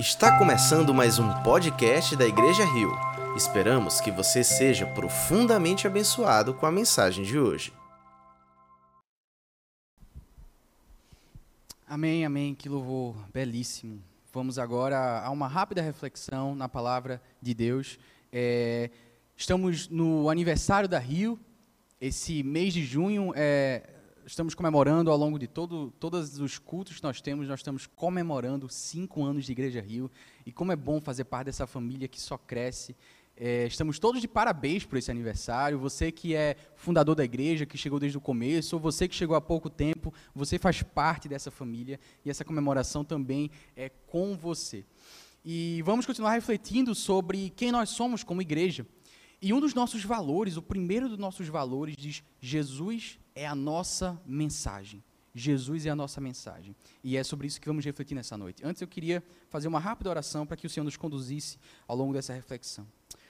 Está começando mais um podcast da Igreja Rio. Esperamos que você seja profundamente abençoado com a mensagem de hoje. Amém, amém. Que louvor belíssimo. Vamos agora a uma rápida reflexão na palavra de Deus. É, estamos no aniversário da Rio. Esse mês de junho é, estamos comemorando ao longo de todo, todos os cultos que nós temos, nós estamos comemorando cinco anos de Igreja Rio. E como é bom fazer parte dessa família que só cresce. É, estamos todos de parabéns por esse aniversário. Você que é fundador da igreja, que chegou desde o começo, ou você que chegou há pouco tempo, você faz parte dessa família e essa comemoração também é com você. E vamos continuar refletindo sobre quem nós somos como igreja. E um dos nossos valores, o primeiro dos nossos valores, diz: Jesus é a nossa mensagem. Jesus é a nossa mensagem. E é sobre isso que vamos refletir nessa noite. Antes eu queria fazer uma rápida oração para que o Senhor nos conduzisse ao longo dessa reflexão.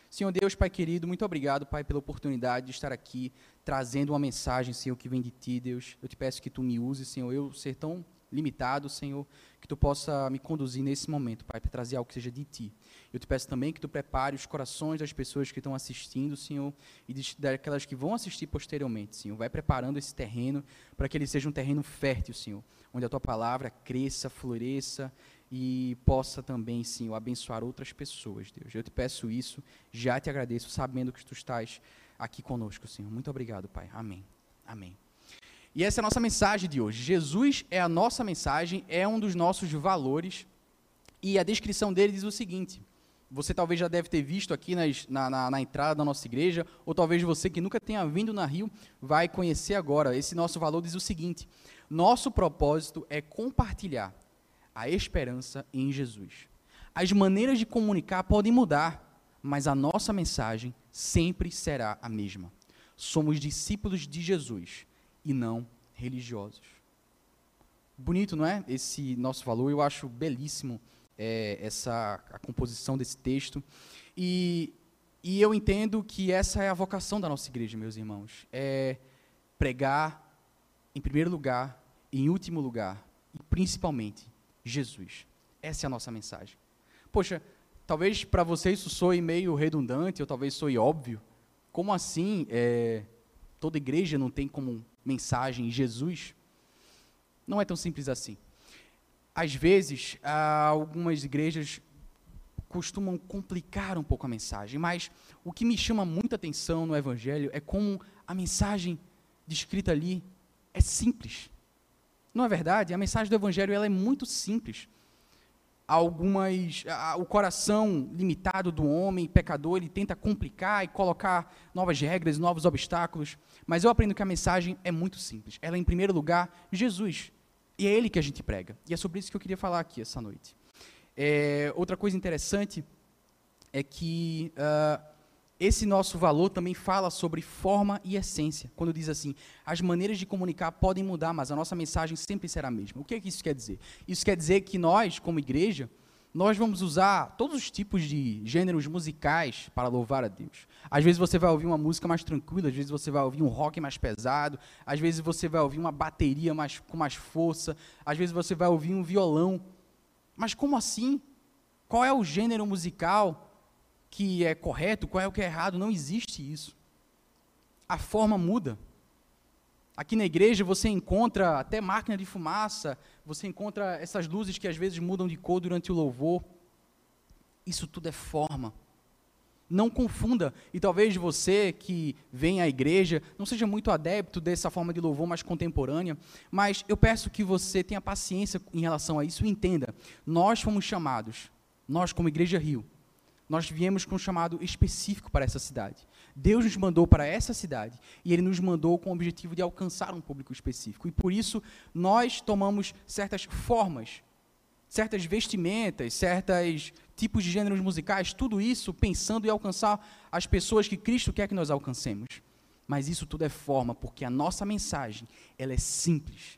Senhor Deus, Pai querido, muito obrigado, Pai, pela oportunidade de estar aqui trazendo uma mensagem, Senhor, que vem de Ti, Deus. Eu te peço que Tu me uses, Senhor, eu ser tão limitado, Senhor, que Tu possa me conduzir nesse momento, Pai, para trazer algo que seja de Ti. Eu te peço também que Tu prepare os corações das pessoas que estão assistindo, Senhor, e daquelas que vão assistir posteriormente, Senhor. Vai preparando esse terreno para que ele seja um terreno fértil, Senhor, onde a Tua palavra cresça, floresça e possa também, Senhor, abençoar outras pessoas, Deus. Eu te peço isso, já te agradeço, sabendo que tu estás aqui conosco, Senhor. Muito obrigado, Pai. Amém. Amém. E essa é a nossa mensagem de hoje. Jesus é a nossa mensagem, é um dos nossos valores. E a descrição dele diz o seguinte: você talvez já deve ter visto aqui nas, na, na, na, entrada da nossa igreja, ou talvez você que nunca tenha vindo na Rio vai conhecer agora. Esse nosso valor diz o seguinte: nosso propósito é compartilhar a esperança em Jesus. As maneiras de comunicar podem mudar, mas a nossa mensagem sempre será a mesma. Somos discípulos de Jesus e não religiosos. Bonito, não é? Esse nosso valor, eu acho belíssimo é, essa a composição desse texto. E, e eu entendo que essa é a vocação da nossa igreja, meus irmãos. É pregar, em primeiro lugar, em último lugar, e principalmente, Jesus. Essa é a nossa mensagem. Poxa, talvez para você isso soe meio redundante, ou talvez soe óbvio. Como assim é, toda igreja não tem como mensagem Jesus? Não é tão simples assim. Às vezes, algumas igrejas costumam complicar um pouco a mensagem, mas o que me chama muita atenção no Evangelho é como a mensagem descrita ali é simples. Não é verdade? A mensagem do Evangelho ela é muito simples. Algumas, o coração limitado do homem pecador, ele tenta complicar e colocar novas regras, novos obstáculos. Mas eu aprendo que a mensagem é muito simples. Ela é, em primeiro lugar, Jesus. E é Ele que a gente prega. E é sobre isso que eu queria falar aqui essa noite. É, outra coisa interessante é que uh, esse nosso valor também fala sobre forma e essência. Quando diz assim, as maneiras de comunicar podem mudar, mas a nossa mensagem sempre será a mesma. O que, é que isso quer dizer? Isso quer dizer que nós, como igreja, nós vamos usar todos os tipos de gêneros musicais para louvar a Deus. Às vezes você vai ouvir uma música mais tranquila, às vezes você vai ouvir um rock mais pesado, às vezes você vai ouvir uma bateria mais, com mais força, às vezes você vai ouvir um violão. Mas como assim? Qual é o gênero musical que é correto, qual é o que é errado, não existe isso. A forma muda. Aqui na igreja você encontra até máquina de fumaça, você encontra essas luzes que às vezes mudam de cor durante o louvor. Isso tudo é forma. Não confunda, e talvez você que vem à igreja não seja muito adepto dessa forma de louvor mais contemporânea, mas eu peço que você tenha paciência em relação a isso e entenda. Nós fomos chamados, nós como Igreja Rio, nós viemos com um chamado específico para essa cidade. Deus nos mandou para essa cidade e Ele nos mandou com o objetivo de alcançar um público específico. E por isso nós tomamos certas formas, certas vestimentas, certos tipos de gêneros musicais, tudo isso pensando em alcançar as pessoas que Cristo quer que nós alcancemos. Mas isso tudo é forma, porque a nossa mensagem ela é simples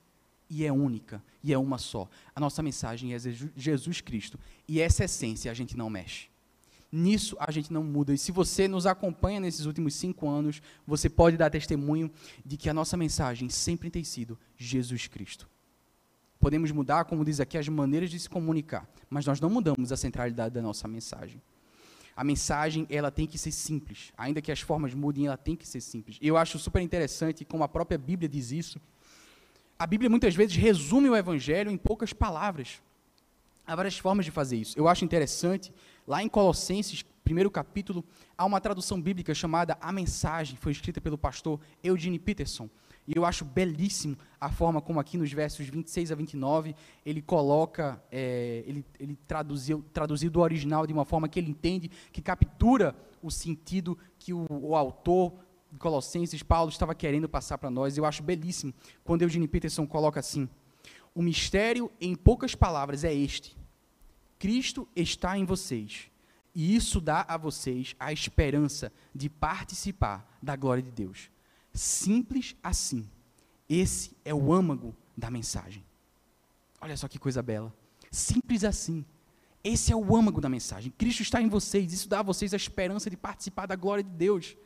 e é única e é uma só. A nossa mensagem é Jesus Cristo e essa essência a gente não mexe nisso a gente não muda. E se você nos acompanha nesses últimos cinco anos, você pode dar testemunho de que a nossa mensagem sempre tem sido Jesus Cristo. podemos mudar, como diz aqui, as maneiras de se comunicar, mas nós não mudamos a centralidade da nossa mensagem. A mensagem, ela tem que ser simples, ainda que as formas mudem, ela tem que ser simples. Eu acho super interessante como a própria Bíblia diz isso. A Bíblia muitas vezes resume o evangelho em poucas palavras. Há várias formas de fazer isso. Eu acho interessante, lá em Colossenses, primeiro capítulo, há uma tradução bíblica chamada A Mensagem, foi escrita pelo pastor Eugene Peterson. E eu acho belíssimo a forma como aqui nos versos 26 a 29 ele coloca, é, ele, ele traduziu, traduziu do original de uma forma que ele entende, que captura o sentido que o, o autor de Colossenses, Paulo, estava querendo passar para nós. Eu acho belíssimo quando Eugene Peterson coloca assim: O mistério, em poucas palavras, é este: Cristo está em vocês. E isso dá a vocês a esperança de participar da glória de Deus. Simples assim. Esse é o âmago da mensagem. Olha só que coisa bela. Simples assim. Esse é o âmago da mensagem. Cristo está em vocês. Isso dá a vocês a esperança de participar da glória de Deus.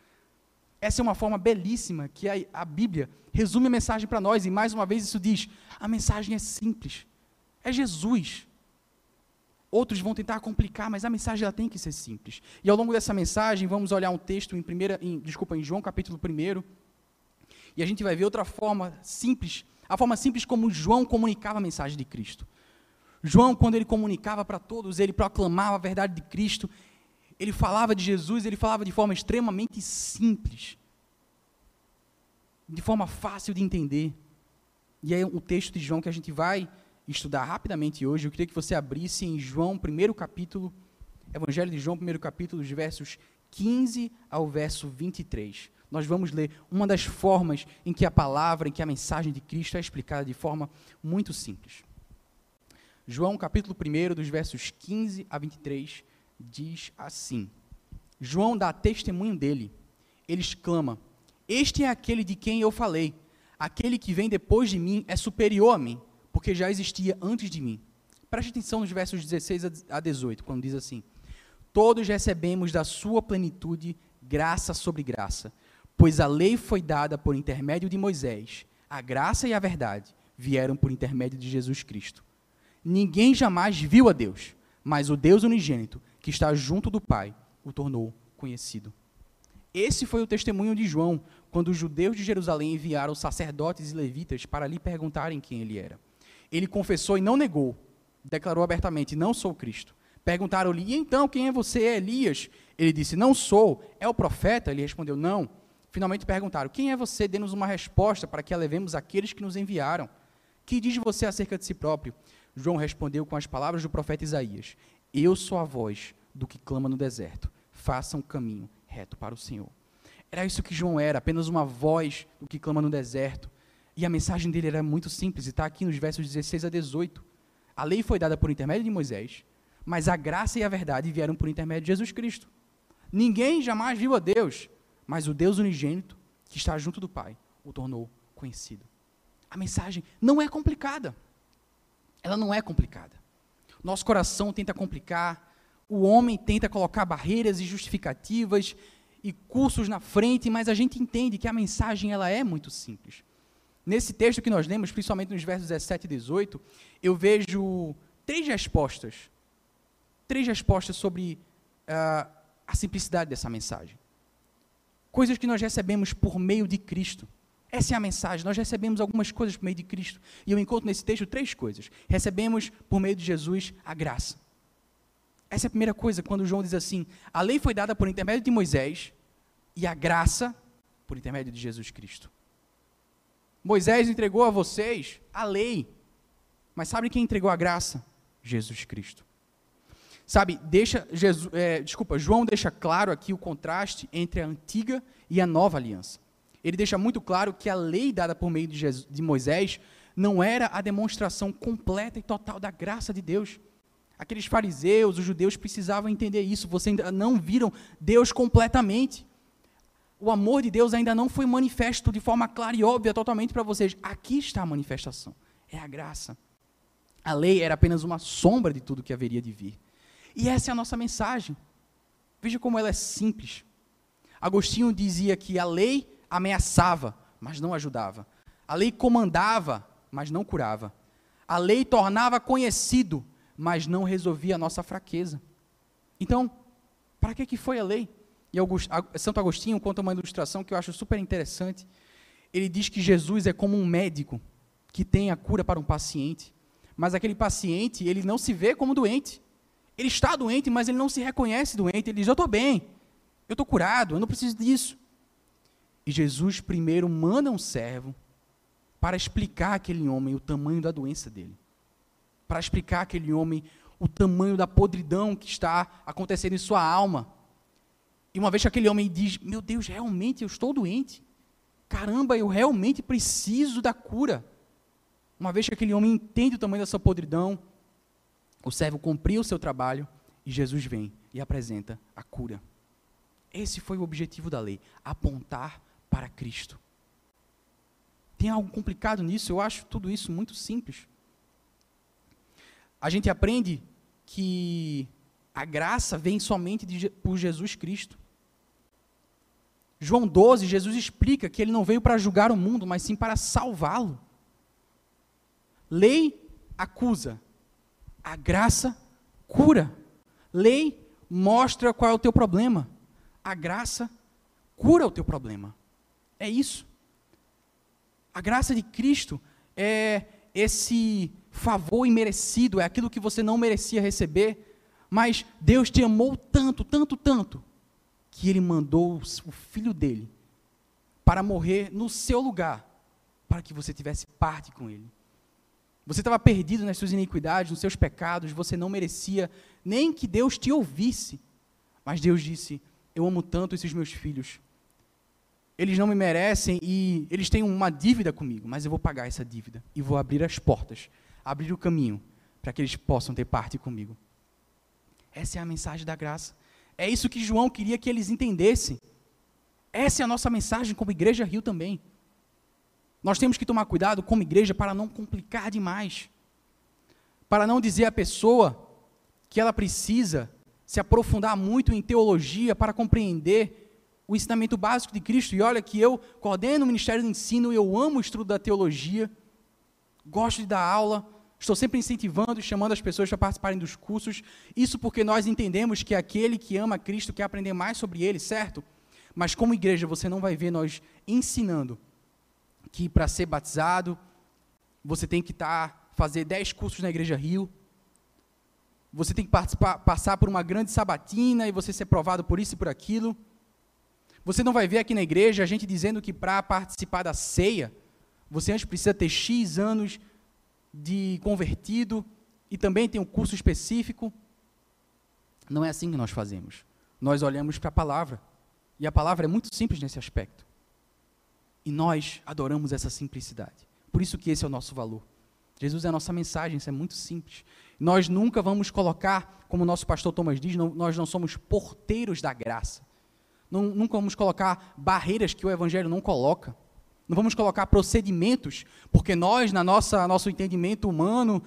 Essa é uma forma belíssima que a, a Bíblia resume a mensagem para nós. E mais uma vez isso diz: a mensagem é simples. É Jesus. Outros vão tentar complicar, mas a mensagem ela tem que ser simples. E ao longo dessa mensagem, vamos olhar um texto em primeira, em, desculpa, em João capítulo 1, e a gente vai ver outra forma simples, a forma simples como João comunicava a mensagem de Cristo. João, quando ele comunicava para todos, ele proclamava a verdade de Cristo, ele falava de Jesus, ele falava de forma extremamente simples, de forma fácil de entender. E é o texto de João que a gente vai estudar rapidamente hoje. Eu queria que você abrisse em João, primeiro capítulo, Evangelho de João, primeiro capítulo, os versos 15 ao verso 23 nós vamos ler uma das formas em que a palavra, em que a mensagem de Cristo é explicada de forma muito simples. João, capítulo 1, dos versos 15 a 23, diz assim: João dá testemunho dele. Ele exclama: Este é aquele de quem eu falei. Aquele que vem depois de mim é superior a mim, porque já existia antes de mim. Preste atenção nos versos 16 a 18, quando diz assim: Todos recebemos da sua plenitude graça sobre graça. Pois a lei foi dada por intermédio de Moisés, a graça e a verdade vieram por intermédio de Jesus Cristo. Ninguém jamais viu a Deus, mas o Deus unigênito, que está junto do Pai, o tornou conhecido. Esse foi o testemunho de João, quando os judeus de Jerusalém enviaram sacerdotes e levitas para lhe perguntarem quem ele era. Ele confessou e não negou, declarou abertamente: Não sou Cristo. Perguntaram-lhe: E então quem é você? É Elias? Ele disse: Não sou. É o profeta? Ele respondeu: Não. Finalmente perguntaram: Quem é você? Dê-nos uma resposta para que a levemos àqueles que nos enviaram. Que diz você acerca de si próprio? João respondeu com as palavras do profeta Isaías: Eu sou a voz do que clama no deserto. Faça um caminho reto para o Senhor. Era isso que João era, apenas uma voz do que clama no deserto. E a mensagem dele era muito simples, e está aqui nos versos 16 a 18. A lei foi dada por intermédio de Moisés, mas a graça e a verdade vieram por intermédio de Jesus Cristo. Ninguém jamais viu a Deus, mas o Deus unigênito, que está junto do Pai, o tornou conhecido. A mensagem não é complicada. Ela não é complicada. Nosso coração tenta complicar, o homem tenta colocar barreiras e justificativas e cursos na frente, mas a gente entende que a mensagem ela é muito simples. Nesse texto que nós lemos, principalmente nos versos 17 e 18, eu vejo três respostas. Três respostas sobre uh, a simplicidade dessa mensagem coisas que nós recebemos por meio de Cristo. Essa é a mensagem. Nós recebemos algumas coisas por meio de Cristo. E eu encontro nesse texto três coisas. Recebemos por meio de Jesus a graça. Essa é a primeira coisa, quando João diz assim: a lei foi dada por intermédio de Moisés e a graça por intermédio de Jesus Cristo. Moisés entregou a vocês a lei. Mas sabe quem entregou a graça? Jesus Cristo. Sabe, deixa Jesus, é, desculpa, João deixa claro aqui o contraste entre a antiga e a nova aliança. Ele deixa muito claro que a lei dada por meio de, Jesus, de Moisés não era a demonstração completa e total da graça de Deus. Aqueles fariseus, os judeus precisavam entender isso. Vocês ainda não viram Deus completamente. O amor de Deus ainda não foi manifesto de forma clara e óbvia totalmente para vocês. Aqui está a manifestação. É a graça. A lei era apenas uma sombra de tudo que haveria de vir. E essa é a nossa mensagem. Veja como ela é simples. Agostinho dizia que a lei ameaçava, mas não ajudava. A lei comandava, mas não curava. A lei tornava conhecido, mas não resolvia a nossa fraqueza. Então, para que, que foi a lei? E August, Santo Agostinho conta uma ilustração que eu acho super interessante. Ele diz que Jesus é como um médico que tem a cura para um paciente, mas aquele paciente, ele não se vê como doente. Ele está doente, mas ele não se reconhece doente. Ele diz: Eu estou bem, eu estou curado, eu não preciso disso. E Jesus primeiro manda um servo para explicar àquele homem o tamanho da doença dele. Para explicar àquele homem o tamanho da podridão que está acontecendo em sua alma. E uma vez que aquele homem diz: Meu Deus, realmente eu estou doente. Caramba, eu realmente preciso da cura. Uma vez que aquele homem entende o tamanho da sua podridão, o servo cumpriu o seu trabalho e Jesus vem e apresenta a cura. Esse foi o objetivo da lei: apontar para Cristo. Tem algo complicado nisso? Eu acho tudo isso muito simples. A gente aprende que a graça vem somente de, por Jesus Cristo. João 12, Jesus explica que ele não veio para julgar o mundo, mas sim para salvá-lo. Lei acusa, a graça cura. Lei mostra qual é o teu problema, a graça cura o teu problema. É isso. A graça de Cristo é esse favor imerecido, é aquilo que você não merecia receber, mas Deus te amou tanto, tanto, tanto, que Ele mandou o Filho dele para morrer no seu lugar, para que você tivesse parte com Ele. Você estava perdido nas suas iniquidades, nos seus pecados, você não merecia nem que Deus te ouvisse. Mas Deus disse: Eu amo tanto esses meus filhos, eles não me merecem e eles têm uma dívida comigo, mas eu vou pagar essa dívida e vou abrir as portas, abrir o caminho para que eles possam ter parte comigo. Essa é a mensagem da graça. É isso que João queria que eles entendessem. Essa é a nossa mensagem como Igreja Rio também. Nós temos que tomar cuidado como igreja para não complicar demais. Para não dizer à pessoa que ela precisa se aprofundar muito em teologia para compreender o ensinamento básico de Cristo. E olha que eu coordeno o Ministério do Ensino, eu amo o estudo da teologia, gosto de dar aula, estou sempre incentivando e chamando as pessoas para participarem dos cursos. Isso porque nós entendemos que aquele que ama Cristo quer aprender mais sobre ele, certo? Mas como igreja, você não vai ver nós ensinando que para ser batizado, você tem que estar, tá, fazer 10 cursos na Igreja Rio, você tem que passar por uma grande sabatina e você ser provado por isso e por aquilo. Você não vai ver aqui na igreja a gente dizendo que para participar da ceia, você antes precisa ter X anos de convertido e também tem um curso específico. Não é assim que nós fazemos. Nós olhamos para a palavra. E a palavra é muito simples nesse aspecto. E nós adoramos essa simplicidade. Por isso que esse é o nosso valor. Jesus é a nossa mensagem, isso é muito simples. Nós nunca vamos colocar, como o nosso pastor Thomas diz, não, nós não somos porteiros da graça. Não, nunca vamos colocar barreiras que o Evangelho não coloca. Não vamos colocar procedimentos, porque nós, na nossa nosso entendimento humano,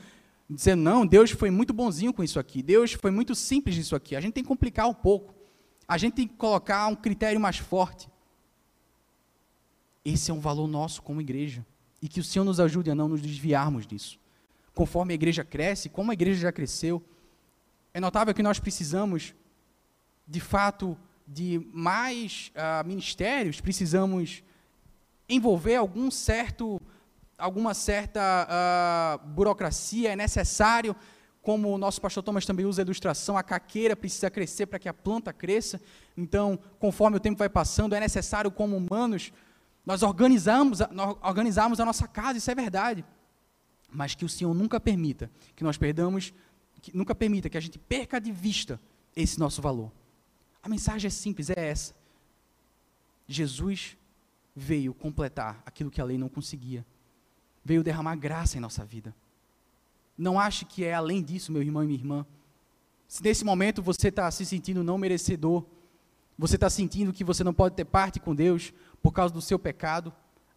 dizer não, Deus foi muito bonzinho com isso aqui, Deus foi muito simples nisso aqui. A gente tem que complicar um pouco. A gente tem que colocar um critério mais forte. Esse é um valor nosso como igreja. E que o Senhor nos ajude a não nos desviarmos disso. Conforme a igreja cresce, como a igreja já cresceu, é notável que nós precisamos, de fato, de mais uh, ministérios, precisamos envolver algum certo, alguma certa uh, burocracia, é necessário, como o nosso pastor Thomas também usa a ilustração, a caqueira precisa crescer para que a planta cresça, então, conforme o tempo vai passando, é necessário, como humanos, nós organizamos, nós organizarmos a nossa casa, isso é verdade, mas que o Senhor nunca permita que nós perdamos, que nunca permita que a gente perca de vista esse nosso valor. A mensagem é simples, é essa. Jesus veio completar aquilo que a lei não conseguia. Veio derramar graça em nossa vida. Não ache que é além disso, meu irmão e minha irmã. Se nesse momento você está se sentindo não merecedor, você está sentindo que você não pode ter parte com Deus por causa do seu pecado,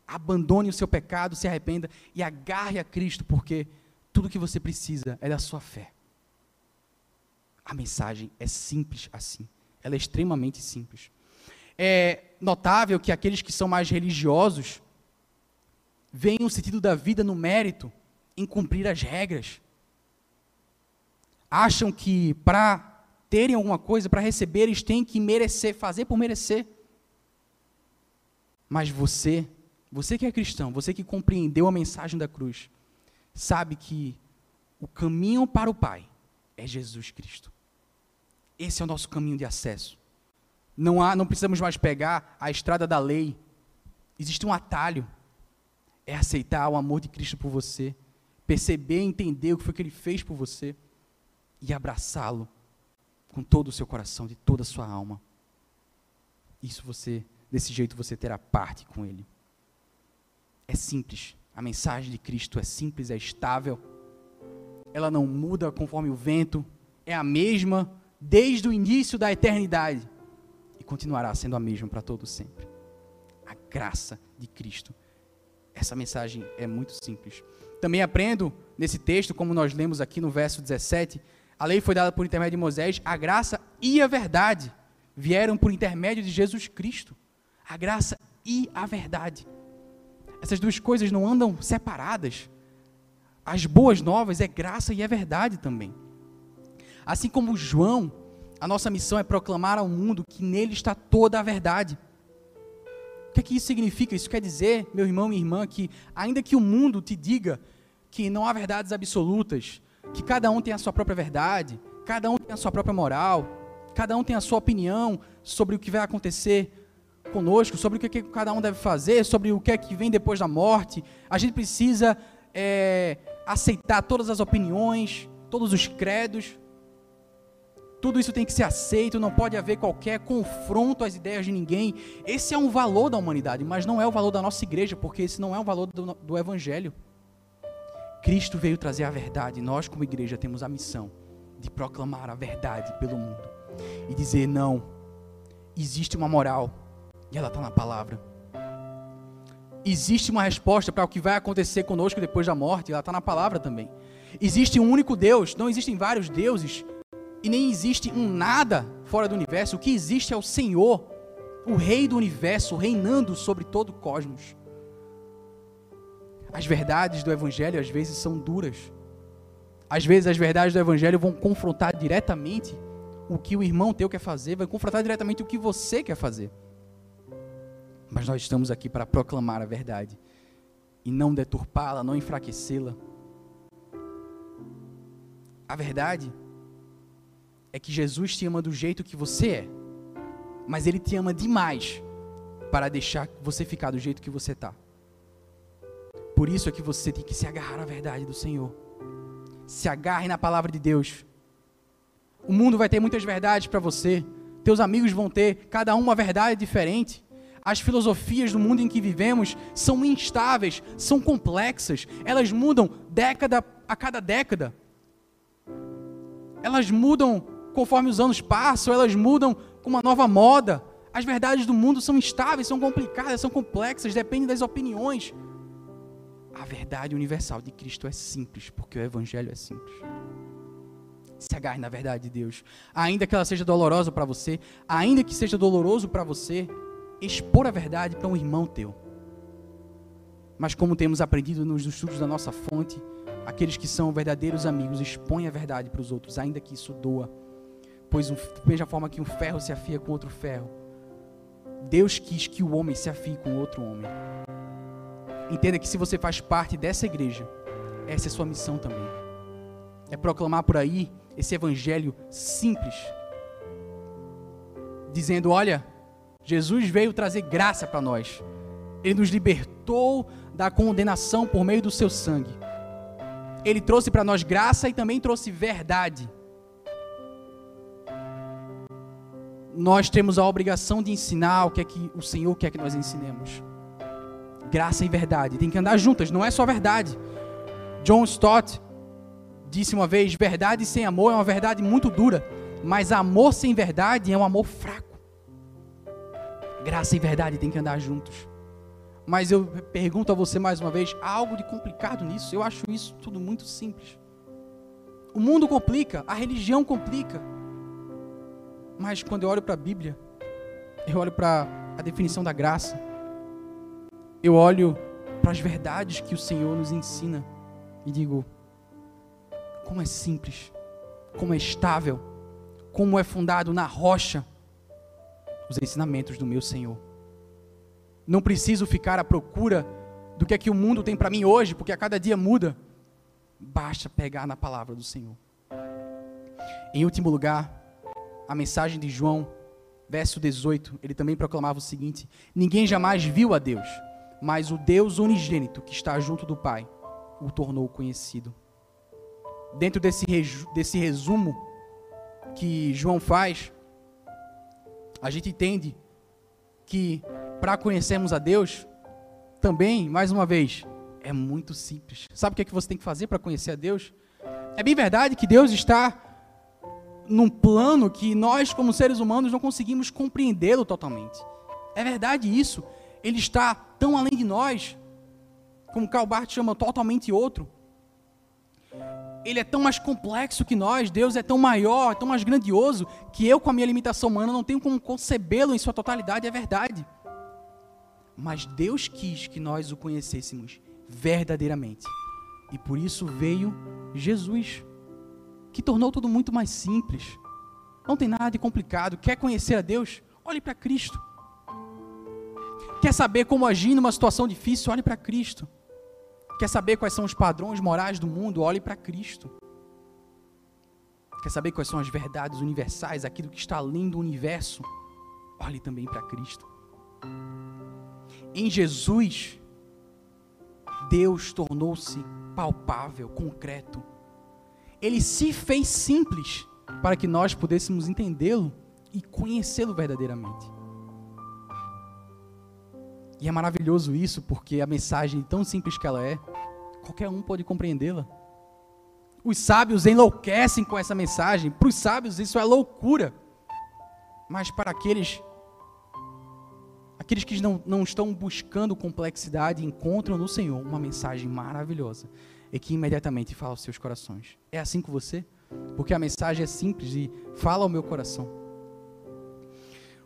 abandone o seu pecado, se arrependa e agarre a Cristo, porque tudo que você precisa é da sua fé. A mensagem é simples assim. Ela é extremamente simples. É notável que aqueles que são mais religiosos veem o sentido da vida no mérito em cumprir as regras. Acham que para terem alguma coisa, para receber, eles têm que merecer, fazer por merecer. Mas você, você que é cristão, você que compreendeu a mensagem da cruz, sabe que o caminho para o Pai é Jesus Cristo. Esse é o nosso caminho de acesso. Não há, não precisamos mais pegar a estrada da lei. Existe um atalho. É aceitar o amor de Cristo por você, perceber, entender o que foi que ele fez por você e abraçá-lo com todo o seu coração, de toda a sua alma. Isso você, desse jeito você terá parte com ele. É simples. A mensagem de Cristo é simples, é estável. Ela não muda conforme o vento, é a mesma desde o início da eternidade e continuará sendo a mesma para todo sempre. A graça de Cristo. Essa mensagem é muito simples. Também aprendo nesse texto, como nós lemos aqui no verso 17, a lei foi dada por intermédio de Moisés, a graça e a verdade vieram por intermédio de Jesus Cristo. A graça e a verdade. Essas duas coisas não andam separadas. As boas novas é graça e é verdade também. Assim como João, a nossa missão é proclamar ao mundo que nele está toda a verdade. O que é que isso significa? Isso quer dizer, meu irmão minha irmã, que ainda que o mundo te diga que não há verdades absolutas, que cada um tem a sua própria verdade, cada um tem a sua própria moral, cada um tem a sua opinião sobre o que vai acontecer conosco, sobre o que, que cada um deve fazer, sobre o que é que vem depois da morte. A gente precisa é, aceitar todas as opiniões, todos os credos, tudo isso tem que ser aceito, não pode haver qualquer confronto às ideias de ninguém. Esse é um valor da humanidade, mas não é o valor da nossa igreja, porque esse não é o valor do, do Evangelho. Cristo veio trazer a verdade, nós, como igreja, temos a missão de proclamar a verdade pelo mundo e dizer: não, existe uma moral e ela está na palavra. Existe uma resposta para o que vai acontecer conosco depois da morte, ela está na palavra também. Existe um único Deus, não existem vários deuses e nem existe um nada fora do universo. O que existe é o Senhor, o Rei do universo, reinando sobre todo o cosmos. As verdades do Evangelho às vezes são duras. Às vezes as verdades do Evangelho vão confrontar diretamente o que o irmão teu quer fazer, vai confrontar diretamente o que você quer fazer. Mas nós estamos aqui para proclamar a verdade e não deturpá-la, não enfraquecê-la. A verdade é que Jesus te ama do jeito que você é, mas Ele te ama demais para deixar você ficar do jeito que você está. Por isso é que você tem que se agarrar à verdade do Senhor. Se agarre na palavra de Deus. O mundo vai ter muitas verdades para você. Teus amigos vão ter cada uma verdade diferente. As filosofias do mundo em que vivemos são instáveis, são complexas. Elas mudam década a cada década. Elas mudam conforme os anos passam, elas mudam com uma nova moda. As verdades do mundo são instáveis, são complicadas, são complexas, dependem das opiniões. A verdade universal de Cristo é simples, porque o Evangelho é simples. Se agarre na verdade de Deus. Ainda que ela seja dolorosa para você, ainda que seja doloroso para você, expor a verdade para um irmão teu. Mas como temos aprendido nos estudos da nossa fonte, aqueles que são verdadeiros amigos expõem a verdade para os outros, ainda que isso doa pois um, mesma forma que um ferro se afia com outro ferro, Deus quis que o homem se afie com outro homem. Entenda que se você faz parte dessa igreja, essa é sua missão também. É proclamar por aí esse evangelho simples, dizendo: olha, Jesus veio trazer graça para nós. Ele nos libertou da condenação por meio do seu sangue. Ele trouxe para nós graça e também trouxe verdade. Nós temos a obrigação de ensinar o que é que o Senhor quer que nós ensinemos. Graça e verdade tem que andar juntas, não é só verdade. John Stott disse uma vez: verdade sem amor é uma verdade muito dura, mas amor sem verdade é um amor fraco. Graça e verdade tem que andar juntos. Mas eu pergunto a você mais uma vez: há algo de complicado nisso? Eu acho isso tudo muito simples. O mundo complica, a religião complica, mas quando eu olho para a Bíblia, eu olho para a definição da graça, eu olho para as verdades que o Senhor nos ensina. e digo: como é simples, como é estável, como é fundado na rocha os ensinamentos do meu Senhor. Não preciso ficar à procura do que é que o mundo tem para mim hoje, porque a cada dia muda. Basta pegar na palavra do Senhor. Em último lugar, a mensagem de João, verso 18, ele também proclamava o seguinte: Ninguém jamais viu a Deus, mas o Deus unigênito que está junto do Pai o tornou conhecido. Dentro desse, desse resumo que João faz, a gente entende que para conhecermos a Deus, também, mais uma vez, é muito simples. Sabe o que, é que você tem que fazer para conhecer a Deus? É bem verdade que Deus está num plano que nós, como seres humanos, não conseguimos compreendê-lo totalmente. É verdade isso. Ele está tão além de nós, como Karl Barth chama, totalmente outro. Ele é tão mais complexo que nós, Deus é tão maior, tão mais grandioso, que eu, com a minha limitação humana, não tenho como concebê-lo em sua totalidade, é verdade. Mas Deus quis que nós o conhecêssemos verdadeiramente. E por isso veio Jesus que tornou tudo muito mais simples. Não tem nada de complicado. Quer conhecer a Deus? Olhe para Cristo. Quer saber como agir numa situação difícil? Olhe para Cristo. Quer saber quais são os padrões morais do mundo? Olhe para Cristo. Quer saber quais são as verdades universais, aquilo que está além do universo? Olhe também para Cristo. Em Jesus, Deus tornou-se palpável, concreto ele se fez simples para que nós pudéssemos entendê-lo e conhecê-lo verdadeiramente. E é maravilhoso isso, porque a mensagem, tão simples que ela é, qualquer um pode compreendê-la. Os sábios enlouquecem com essa mensagem, para os sábios isso é loucura. Mas para aqueles aqueles que não, não estão buscando complexidade, encontram no Senhor uma mensagem maravilhosa e que imediatamente fala aos seus corações. É assim com você? Porque a mensagem é simples e fala ao meu coração.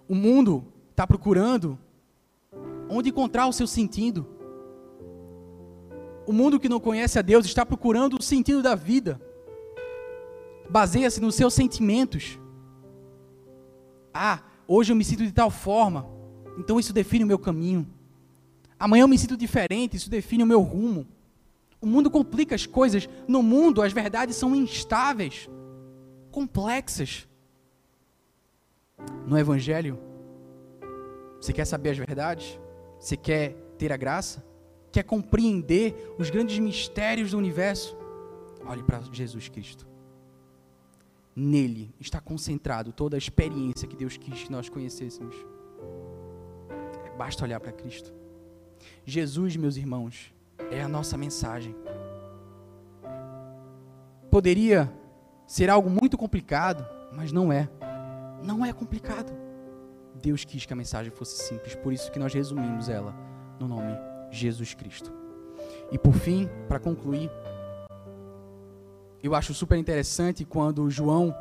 O mundo está procurando onde encontrar o seu sentido. O mundo que não conhece a Deus está procurando o sentido da vida. Baseia-se nos seus sentimentos. Ah, hoje eu me sinto de tal forma, então isso define o meu caminho. Amanhã eu me sinto diferente, isso define o meu rumo. O mundo complica as coisas. No mundo, as verdades são instáveis, complexas. No Evangelho, você quer saber as verdades? Você quer ter a graça? Quer compreender os grandes mistérios do universo? Olhe para Jesus Cristo. Nele está concentrado toda a experiência que Deus quis que nós conhecêssemos. Basta olhar para Cristo. Jesus, meus irmãos, é a nossa mensagem. Poderia ser algo muito complicado, mas não é. Não é complicado. Deus quis que a mensagem fosse simples, por isso que nós resumimos ela no nome Jesus Cristo. E por fim, para concluir, eu acho super interessante quando João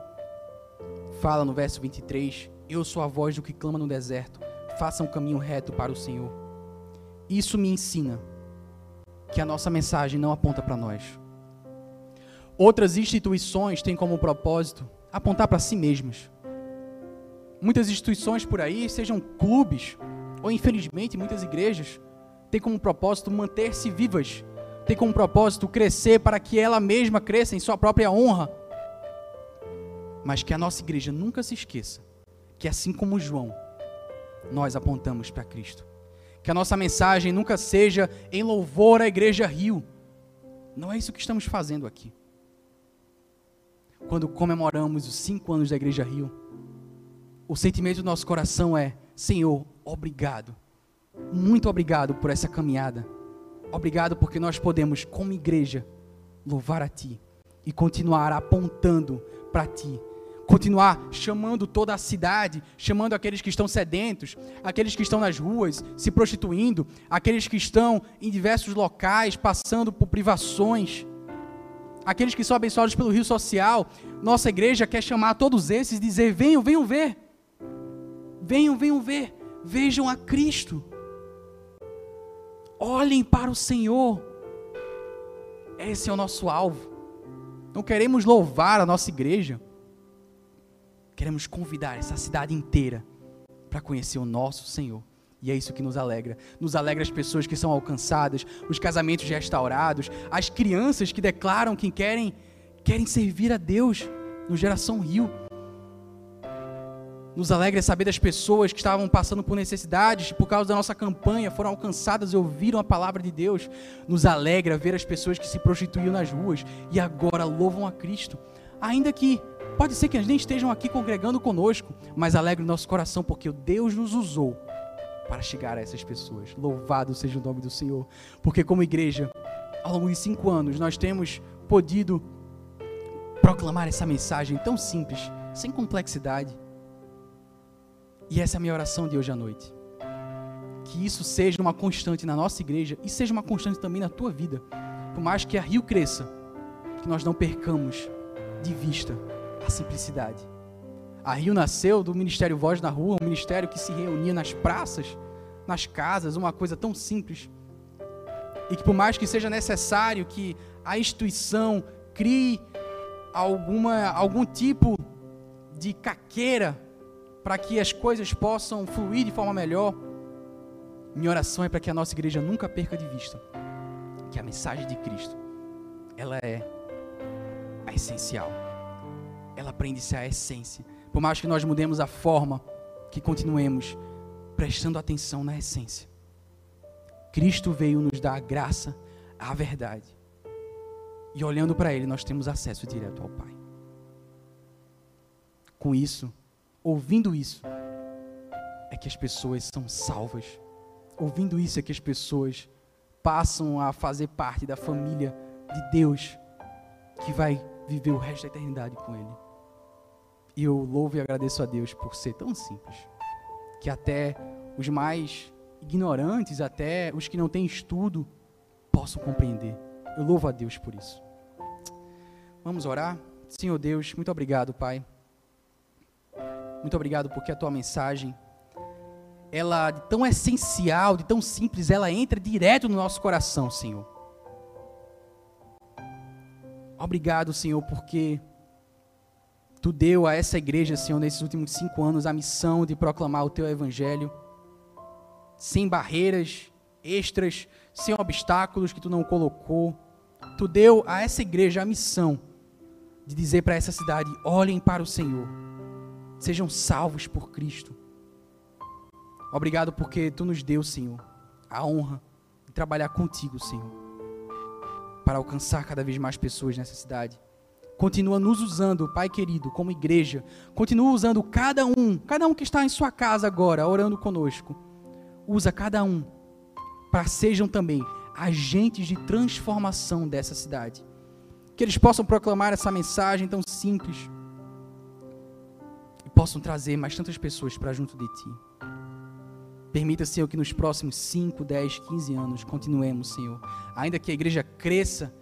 fala no verso 23: Eu sou a voz do que clama no deserto, faça um caminho reto para o Senhor. Isso me ensina que a nossa mensagem não aponta para nós. Outras instituições têm como propósito apontar para si mesmas. Muitas instituições por aí, sejam clubes, ou infelizmente muitas igrejas, têm como propósito manter-se vivas, têm como propósito crescer para que ela mesma cresça em sua própria honra. Mas que a nossa igreja nunca se esqueça que, assim como João, nós apontamos para Cristo. Que a nossa mensagem nunca seja em louvor à Igreja Rio. Não é isso que estamos fazendo aqui. Quando comemoramos os cinco anos da Igreja Rio, o sentimento do nosso coração é: Senhor, obrigado. Muito obrigado por essa caminhada. Obrigado porque nós podemos, como igreja, louvar a Ti e continuar apontando para Ti continuar chamando toda a cidade, chamando aqueles que estão sedentos, aqueles que estão nas ruas se prostituindo, aqueles que estão em diversos locais passando por privações, aqueles que são abençoados pelo rio social. Nossa igreja quer chamar todos esses e dizer: venham, venham ver, venham, venham ver, vejam a Cristo, olhem para o Senhor. Esse é o nosso alvo. Não queremos louvar a nossa igreja. Queremos convidar essa cidade inteira para conhecer o nosso Senhor. E é isso que nos alegra. Nos alegra as pessoas que são alcançadas, os casamentos restaurados, as crianças que declaram que querem, querem servir a Deus no Geração Rio. Nos alegra saber das pessoas que estavam passando por necessidades, por causa da nossa campanha, foram alcançadas e ouviram a palavra de Deus. Nos alegra ver as pessoas que se prostituíam nas ruas e agora louvam a Cristo. Ainda que pode ser que eles nem estejam aqui congregando conosco, mas alegra o nosso coração porque Deus nos usou para chegar a essas pessoas. Louvado seja o nome do Senhor. Porque, como igreja, ao longo de cinco anos, nós temos podido proclamar essa mensagem tão simples, sem complexidade e essa é a minha oração de hoje à noite. Que isso seja uma constante na nossa igreja e seja uma constante também na tua vida. Por mais que a Rio cresça, que nós não percamos de vista a simplicidade. A Rio nasceu do Ministério Voz na Rua, um ministério que se reunia nas praças, nas casas, uma coisa tão simples. E que por mais que seja necessário que a instituição crie alguma, algum tipo de caqueira para que as coisas possam fluir de forma melhor, minha oração é para que a nossa igreja nunca perca de vista que a mensagem de Cristo, ela é essencial. Ela aprende-se a essência. Por mais que nós mudemos a forma, que continuemos prestando atenção na essência. Cristo veio nos dar a graça, a verdade. E olhando para Ele, nós temos acesso direto ao Pai. Com isso, ouvindo isso, é que as pessoas são salvas. Ouvindo isso é que as pessoas passam a fazer parte da família de Deus, que vai viver o resto da eternidade com Ele. E eu louvo e agradeço a Deus por ser tão simples, que até os mais ignorantes, até os que não têm estudo, possam compreender. Eu louvo a Deus por isso. Vamos orar? Senhor Deus, muito obrigado, Pai muito obrigado porque a tua mensagem, ela de tão essencial, de tão simples, ela entra direto no nosso coração, Senhor. Obrigado, Senhor, porque tu deu a essa igreja, Senhor, nesses últimos cinco anos, a missão de proclamar o teu evangelho, sem barreiras extras, sem obstáculos que tu não colocou. Tu deu a essa igreja a missão de dizer para essa cidade: olhem para o Senhor sejam salvos por Cristo. Obrigado porque tu nos deu, Senhor, a honra de trabalhar contigo, Senhor, para alcançar cada vez mais pessoas nessa cidade. Continua nos usando, Pai querido, como igreja. Continua usando cada um, cada um que está em sua casa agora, orando conosco. Usa cada um para sejam também agentes de transformação dessa cidade. Que eles possam proclamar essa mensagem tão simples possam trazer mais tantas pessoas para junto de Ti. Permita, Senhor, que nos próximos 5, 10, 15 anos continuemos, Senhor. Ainda que a igreja cresça,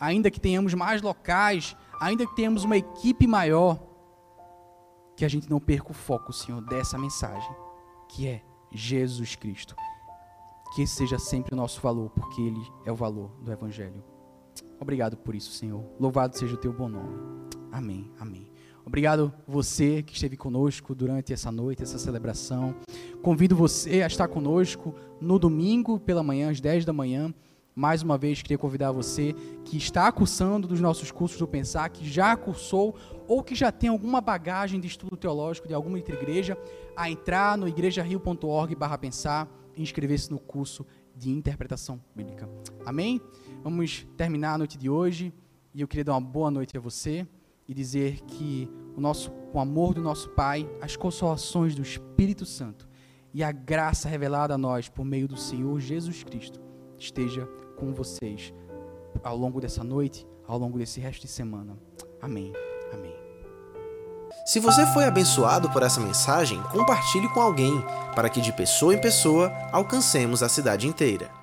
ainda que tenhamos mais locais, ainda que tenhamos uma equipe maior, que a gente não perca o foco, Senhor, dessa mensagem, que é Jesus Cristo. Que esse seja sempre o nosso valor, porque Ele é o valor do Evangelho. Obrigado por isso, Senhor. Louvado seja o Teu bom nome. Amém. Amém. Obrigado você que esteve conosco durante essa noite, essa celebração. Convido você a estar conosco no domingo pela manhã, às 10 da manhã. Mais uma vez, queria convidar você que está cursando dos nossos cursos do Pensar, que já cursou ou que já tem alguma bagagem de estudo teológico de alguma outra igreja, a entrar no igrejario.org barra pensar e inscrever-se no curso de interpretação bíblica. Amém? Vamos terminar a noite de hoje e eu queria dar uma boa noite a você e dizer que o, nosso, o amor do nosso Pai, as consolações do Espírito Santo e a graça revelada a nós por meio do Senhor Jesus Cristo esteja com vocês ao longo dessa noite, ao longo desse resto de semana. Amém. Amém. Se você foi abençoado por essa mensagem, compartilhe com alguém, para que de pessoa em pessoa alcancemos a cidade inteira.